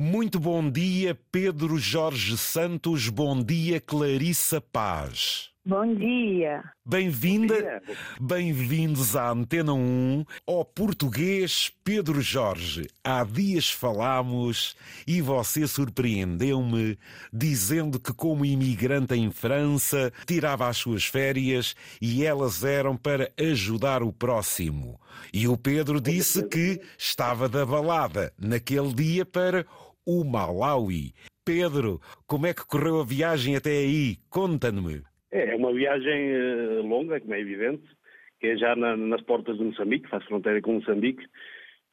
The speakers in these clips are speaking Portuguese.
Muito bom dia, Pedro Jorge Santos. Bom dia, Clarissa Paz. Bom dia. Bem-vinda, bem-vindos à Antena 1, ao português Pedro Jorge. Há dias falámos e você surpreendeu-me dizendo que, como imigrante em França, tirava as suas férias e elas eram para ajudar o próximo. E o Pedro disse que estava da balada naquele dia para o Malawi. Pedro, como é que correu a viagem até aí? Conta-me. É, é uma viagem uh, longa, como é evidente, que é já na, nas portas de Moçambique, faz fronteira com Moçambique.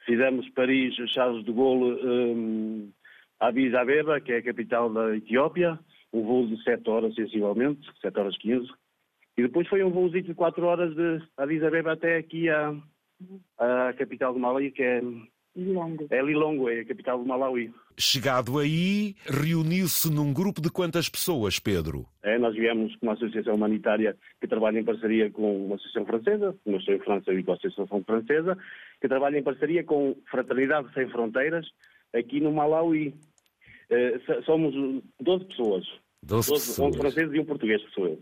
Fizemos Paris, Charles de Gaulle, um, a Addis Abeba, que é a capital da Etiópia, um voo de 7 horas, sensivelmente, 7 horas 15. E depois foi um voo de 4 horas de Addis Abeba até aqui à, à capital do Mali, que é Lilongwe. É Lilongwe, é a capital do Malawi. Chegado aí, reuniu-se num grupo de quantas pessoas, Pedro? É, nós viemos com uma associação humanitária que trabalha em parceria com uma associação francesa, nós estou em França e com a associação francesa, que trabalha em parceria com Fraternidade Sem Fronteiras, aqui no Malawi. É, somos 12 pessoas. 12 pessoas. 11 franceses e um português, sou eu.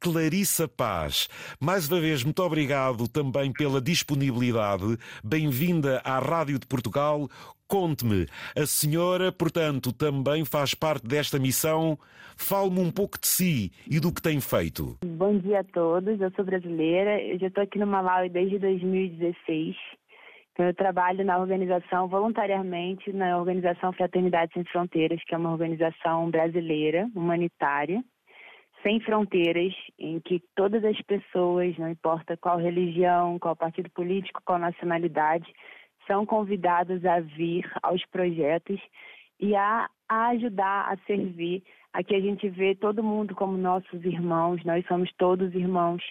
Clarissa Paz, mais uma vez, muito obrigado também pela disponibilidade. Bem-vinda à Rádio de Portugal. Conte-me, a senhora, portanto, também faz parte desta missão. Fale-me um pouco de si e do que tem feito. Bom dia a todos, eu sou brasileira, eu já estou aqui no Malawi desde 2016. Então, eu trabalho na organização, voluntariamente, na organização Fraternidade Sem Fronteiras, que é uma organização brasileira, humanitária sem fronteiras, em que todas as pessoas, não importa qual religião, qual partido político, qual nacionalidade, são convidadas a vir aos projetos e a, a ajudar, a servir. Aqui a gente vê todo mundo como nossos irmãos, nós somos todos irmãos.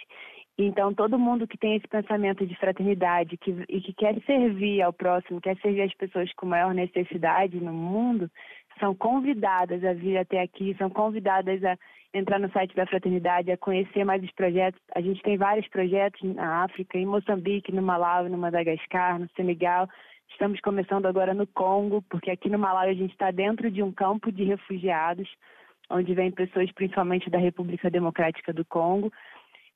Então, todo mundo que tem esse pensamento de fraternidade que, e que quer servir ao próximo, quer servir as pessoas com maior necessidade no mundo, são convidadas a vir até aqui, são convidadas a entrar no site da Fraternidade, a conhecer mais os projetos. A gente tem vários projetos na África, em Moçambique, no Malawi, no Madagascar, no Senegal. Estamos começando agora no Congo, porque aqui no Malawi a gente está dentro de um campo de refugiados, onde vêm pessoas principalmente da República Democrática do Congo.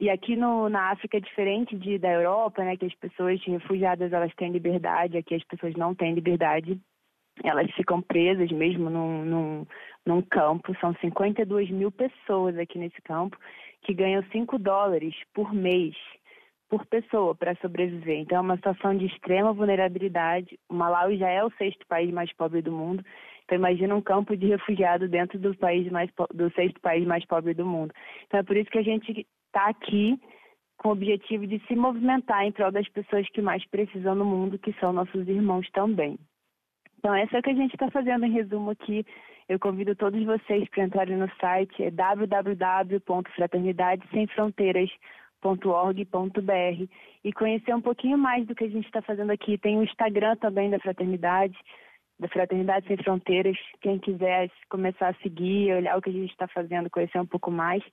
E aqui no, na África é diferente de, da Europa, né, que as pessoas refugiadas elas têm liberdade, aqui as pessoas não têm liberdade elas ficam presas mesmo num, num, num campo. São 52 mil pessoas aqui nesse campo que ganham 5 dólares por mês por pessoa para sobreviver. Então é uma situação de extrema vulnerabilidade. O Malawi já é o sexto país mais pobre do mundo. Então imagina um campo de refugiado dentro do país mais do sexto país mais pobre do mundo. Então é por isso que a gente está aqui com o objetivo de se movimentar em prol das pessoas que mais precisam no mundo, que são nossos irmãos também. Então, essa é o que a gente está fazendo em resumo aqui. Eu convido todos vocês para entrarem no site é www.fraternidadesemfronteiras.org.br e conhecer um pouquinho mais do que a gente está fazendo aqui. Tem o Instagram também da Fraternidade, da Fraternidade Sem Fronteiras. Quem quiser começar a seguir, olhar o que a gente está fazendo, conhecer um pouco mais.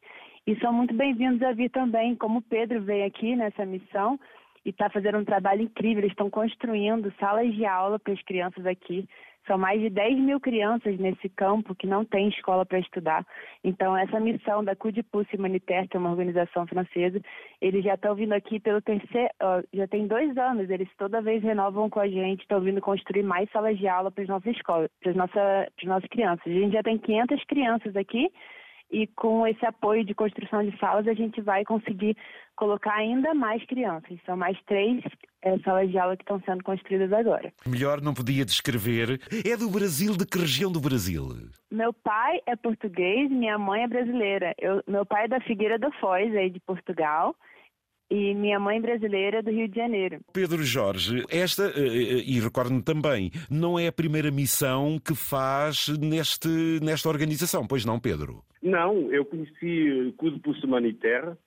E são muito bem-vindos a vir também, como o Pedro veio aqui nessa missão e está fazendo um trabalho incrível. Eles estão construindo salas de aula para as crianças aqui. São mais de 10 mil crianças nesse campo que não tem escola para estudar. Então, essa missão da Pouce Humanitaire, que é uma organização francesa, eles já estão vindo aqui pelo terceiro, já tem dois anos, eles toda vez renovam com a gente, estão vindo construir mais salas de aula para as nossas escolas, para as para as nossas crianças. A gente já tem 500 crianças aqui e com esse apoio de construção de salas a gente vai conseguir colocar ainda mais crianças. São mais três é, salas de aula que estão sendo construídas agora. Melhor não podia descrever. É do Brasil, de que região do Brasil? Meu pai é português, minha mãe é brasileira. Eu, meu pai é da Figueira do Foz, aí de Portugal e minha mãe brasileira do Rio de Janeiro. Pedro Jorge, esta, eh, eh, e recordo-me também, não é a primeira missão que faz neste, nesta organização, pois não, Pedro? Não, eu conheci Cudo Pulso Humanitaire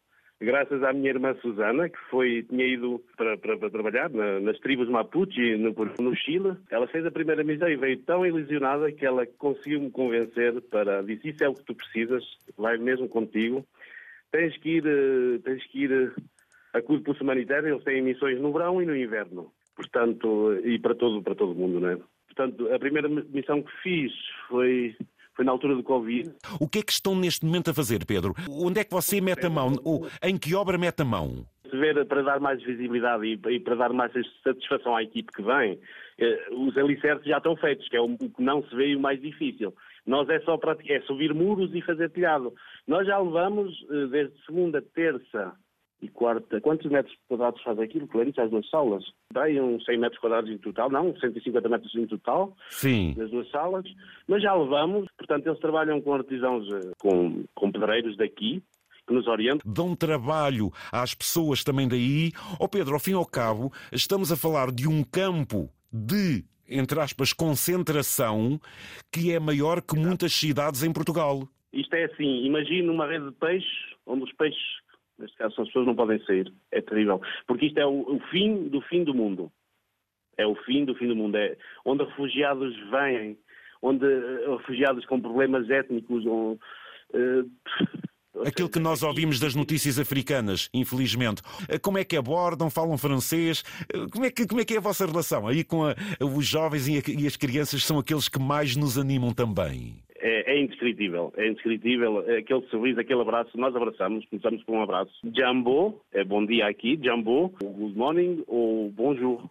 graças à minha irmã Susana, que foi, tinha ido para, para, para trabalhar na, nas tribos Mapuche no, no, Chile. Ela fez a primeira missão e veio tão ilusionada que ela conseguiu me convencer para. Disse: Isso é o que tu precisas, vai mesmo contigo. Tens que ir, eh, tens que ir a Clube Pulso Humanitário, eles têm missões no verão e no inverno. Portanto, e para todo, para todo mundo, não é? Portanto, a primeira missão que fiz foi foi na altura do Covid. O que é que estão neste momento a fazer, Pedro? Onde é que você mete a mão? Ou em que obra mete a mão? Ver para dar mais visibilidade e, para dar mais satisfação à equipe que vem, eh, os alicerces já estão feitos, que é o que não se vê e o mais difícil. Nós é só praticar, é subir muros e fazer telhado. Nós já levamos eh, desde segunda, terça, e quarta. Quantos metros quadrados faz aquilo, Clarice, as duas salas? Tem uns 100 metros quadrados em total, não, 150 metros em total, Sim. nas duas salas, mas já levamos, portanto, eles trabalham com artesãos, eh, com, com pedreiros daqui, que nos orientam. Dão trabalho às pessoas também daí. Ó oh Pedro, ao fim e ao cabo, estamos a falar de um campo de entre aspas, concentração que é maior que muitas cidades em Portugal. Isto é assim, imagine uma rede de peixes, onde os peixes Neste caso, as pessoas não podem sair. É terrível. Porque isto é o, o, fim do fim do mundo. É o fim do fim do mundo. É onde refugiados vêm, onde uh, refugiados com problemas étnicos. uh, Aquilo que nós ouvimos das notícias africanas, infelizmente. Eh, como é que abordam, falam francês? Como é que, como é, que é a vossa relação? Aí com a, os jovens e, a, e as crianças são aqueles que mais nos animam também é, indescritível, é indescritível. Aquele sorriso, aquele abraço, nós abraçamos, começamos com um abraço. Jumbo, é bom dia aqui, Jumbo, good morning ou bonjour.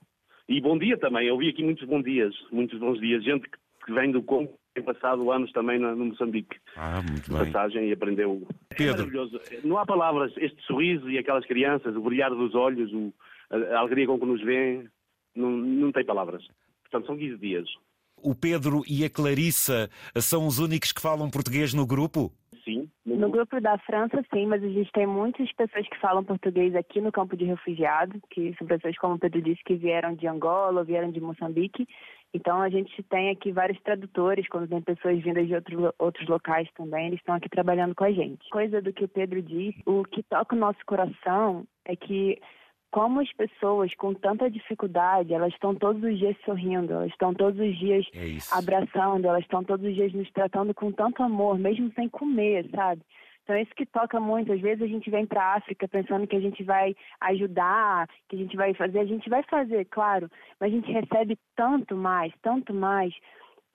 E bom dia também, eu vi aqui muitos bons dias, muitos bons dias. Gente que, vem do Congo, tem passado anos também no, Moçambique. Ah, muito bem. Passagem e aprendeu. É Pedro. É maravilhoso. Não há palavras, este sorriso e aquelas crianças, o brilhar dos olhos, o, a, a alegria com que nos vêem, não, não tem palavras. Portanto, são 15 dias o Pedro e a Clarissa são os únicos que falam português no grupo? Sim. No grupo da França, sim, mas existem muitas pessoas que falam português aqui no campo de refugiados, que são pessoas, como o Pedro disse, que vieram de Angola, vieram de Moçambique. Então a gente tem aqui vários tradutores, quando tem pessoas vindas de outro, outros locais também, eles estão aqui trabalhando com a gente. Coisa do que o Pedro disse, o que toca o nosso coração é que como as pessoas com tanta dificuldade, elas estão todos os dias sorrindo, elas estão todos os dias é abraçando, elas estão todos os dias nos tratando com tanto amor, mesmo sem comer, sabe? Então é isso que toca muito. Às vezes a gente vem para a África pensando que a gente vai ajudar, que a gente vai fazer, a gente vai fazer, claro, mas a gente recebe tanto mais, tanto mais,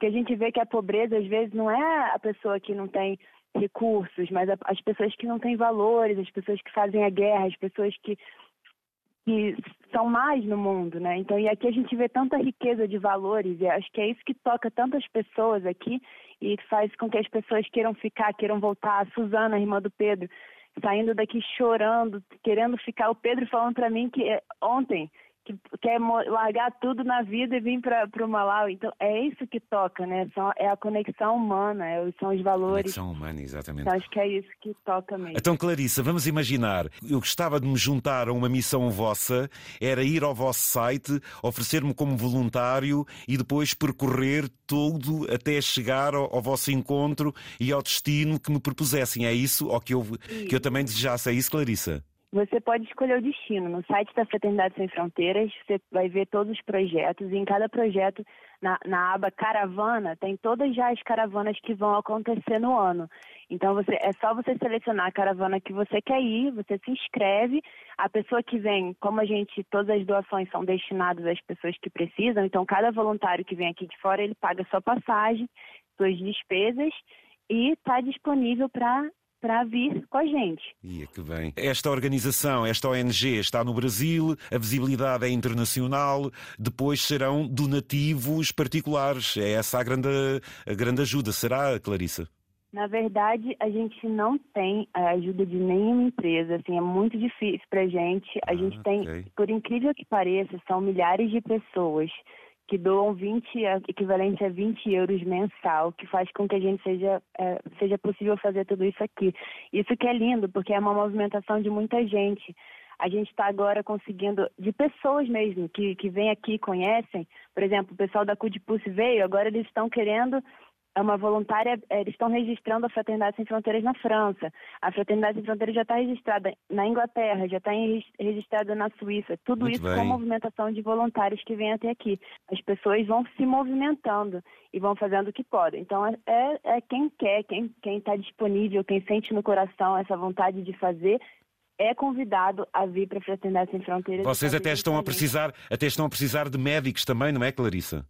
que a gente vê que a pobreza às vezes não é a pessoa que não tem recursos, mas as pessoas que não têm valores, as pessoas que fazem a guerra, as pessoas que que são mais no mundo, né? Então, e aqui a gente vê tanta riqueza de valores, e acho que é isso que toca tantas pessoas aqui e faz com que as pessoas queiram ficar, queiram voltar. A Suzana, irmã do Pedro, saindo daqui chorando, querendo ficar. O Pedro falando para mim que eh, ontem que quer largar tudo na vida e vir para o Malau. Então, é isso que toca, né? São, é a conexão humana, é, são os valores. Conexão humana, exatamente. Então, acho que é isso que toca mesmo. Então, Clarissa, vamos imaginar, eu gostava de me juntar a uma missão vossa, era ir ao vosso site, oferecer-me como voluntário e depois percorrer tudo até chegar ao, ao, vosso encontro e ao destino que me propusessem. É isso? Ou que eu, que eu também desejasse? É isso, Clarissa? Você pode escolher o destino. No site da Fraternidade Sem Fronteiras, você vai ver todos os projetos. E em cada projeto, na, na aba Caravana, tem todas já as caravanas que vão acontecer no ano. Então, você, é só você selecionar a caravana que você quer ir, você se inscreve. A pessoa que vem, como a gente, todas as doações são destinadas às pessoas que precisam, então cada voluntário que vem aqui de fora, ele paga sua passagem, suas despesas e está disponível para para vir com a gente. Ia que bem. Esta organização, esta ONG está no Brasil, a visibilidade é internacional, depois serão donativos particulares. É essa a grande, a grande ajuda, será, Clarissa? Na verdade, a gente não tem a ajuda de nenhuma empresa, assim, é muito difícil para a gente. A ah, gente tem, okay. por incrível que pareça, são milhares de pessoas que doam 20, equivalente a 20 euros mensal, que faz com que a gente seja, é, seja possível fazer tudo isso aqui. Isso que é lindo, porque é uma movimentação de muita gente. A gente está agora conseguindo, de pessoas mesmo, que, que vêm aqui e conhecem, por exemplo, o pessoal da Cudipulse veio, agora eles estão querendo é uma voluntária, eles estão registrando a Fraternidade Sem Fronteiras na França. A Fraternidade Sem Fronteiras já está registrada na Inglaterra, já está registrada na Suíça. Tudo Muito isso bem. com movimentação de voluntários que vêm até aqui. As pessoas vão se movimentando e vão fazendo o que podem. Então, é, é, é quem quer, quem está disponível, quem sente no coração essa vontade de fazer, é convidado a vir para a Fraternidade Sem Fronteiras. Vocês até estão a precisar, até estão a precisar de médicos também, não é, Clarissa?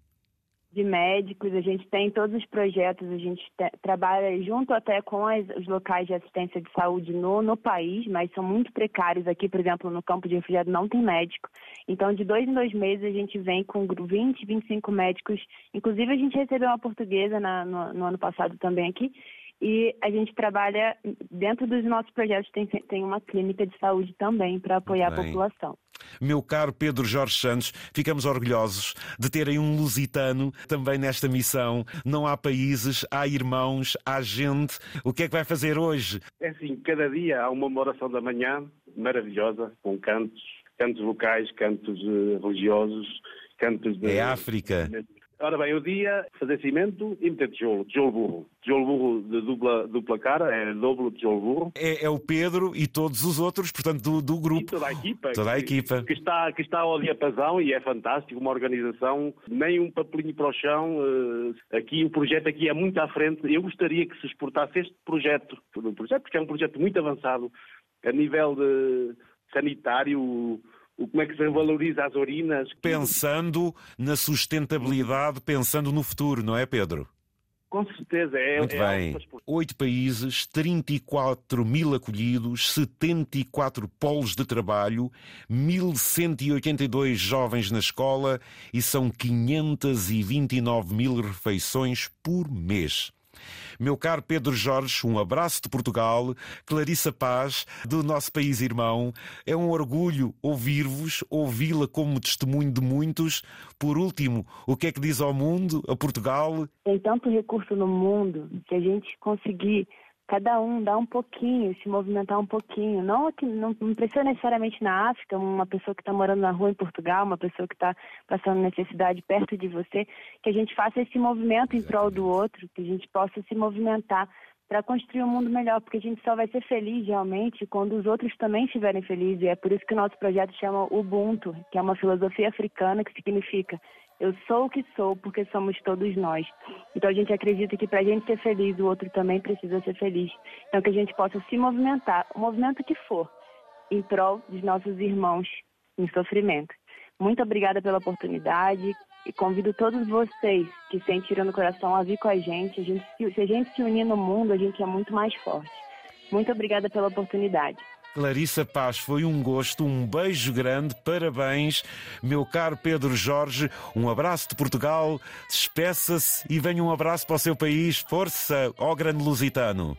De médicos, a gente tem todos os projetos, a gente te, trabalha junto até com as, os locais de assistência de saúde no, no país, mas são muito precários aqui, por exemplo, no campo de refugiado não tem médico. Então, de dois em dois meses, a gente vem com 20, 25 médicos. Inclusive, a gente recebeu uma portuguesa na, no, no ano passado também aqui, e a gente trabalha dentro dos nossos projetos tem, tem uma clínica de saúde também para apoiar a população. Meu caro Pedro Jorge Santos, ficamos orgulhosos de terem um lusitano também nesta missão. Não há países, há irmãos, há gente. O que é que vai fazer hoje? É assim, cada dia há uma oração da manhã maravilhosa, com cantos, cantos vocais, cantos uh, religiosos, cantos de... É África. Ora bem, o dia fazer cimento e meter tijolo, tijolo burro. Tijolo burro de dupla, dupla cara, é dobro tijolo burro. É, é o Pedro e todos os outros, portanto, do, do grupo. E toda a equipa. Toda a que, equipa. Que está, que está ao diapasão e é fantástico, uma organização, nem um papelinho para o chão. Uh, aqui, o projeto aqui é muito à frente. Eu gostaria que se exportasse este projeto, projeto porque é um projeto muito avançado, a nível de sanitário, como é que se valoriza as urinas. Pensando na sustentabilidade, pensando no futuro, não é, Pedro? Com certeza, é. Muito é bem. Oito países, 34 mil acolhidos, 74 polos de trabalho, 1.182 jovens na escola e são 529 mil refeições por mês. Meu caro Pedro Jorge, um abraço de Portugal, Clarissa Paz, do nosso país irmão. É um orgulho ouvir-vos, ouvi-la como testemunho de muitos. Por último, o que é que diz ao mundo, a Portugal? Tem tanto recurso no mundo que a gente conseguir cada um dar um pouquinho, se movimentar um pouquinho. Não, não, não precisa necessariamente na África, uma pessoa que está morando na rua em Portugal, uma pessoa que está passando necessidade perto de você, que a gente faça esse movimento em prol do outro, que a gente possa se movimentar para construir um mundo melhor, porque a gente só vai ser feliz realmente quando os outros também estiverem felizes. E é por isso que o nosso projeto chama Ubuntu, que é uma filosofia africana que significa eu sou o que sou porque somos todos nós. Então a gente acredita que para a gente ser feliz, o outro também precisa ser feliz. Então que a gente possa se movimentar, o movimento que for, em prol dos nossos irmãos em sofrimento. Muito obrigada pela oportunidade e convido todos vocês que sentiram no coração a vir com a gente. A gente se a gente se unir no mundo, a gente é muito mais forte. Muito obrigada pela oportunidade. Clarissa Paz, foi um gosto, um beijo grande, parabéns, meu caro Pedro Jorge, um abraço de Portugal, despeça-se e venha um abraço para o seu país, força, ó grande lusitano.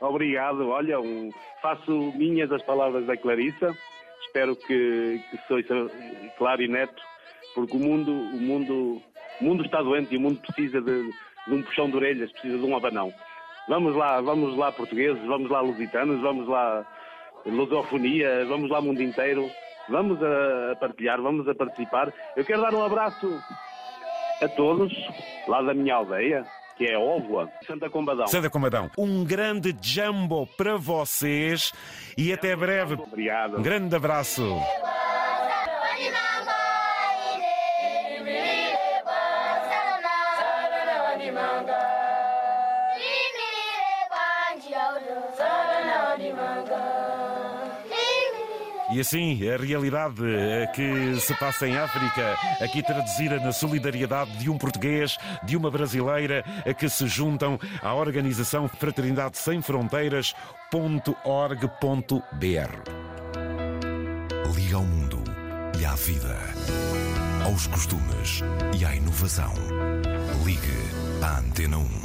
Obrigado, olha, um, faço minhas as palavras da Clarissa, espero que, que seja claro e neto, porque o mundo, o mundo, o mundo está doente e o mundo precisa de, de um puxão de orelhas, precisa de um abanão. Vamos lá, vamos lá portugueses, vamos lá lusitanos, vamos lá lusofonia, vamos lá mundo inteiro, vamos a, partilhar, vamos a participar. Eu quero dar um abraço a todos lá da minha aldeia, que é Óvoa, Santa Combadão. Santa Combadão. Um grande jumbo para vocês e até breve. Obrigado. Um grande abraço. E assim, a realidade eh, que se passa em África, aqui traduzida na solidariedade de um português, de uma brasileira, que se juntam à organização Fraternidade Sem Fronteiras.org.br. Liga ao mundo e à vida, aos costumes e à inovação. Ligue à Antena 1.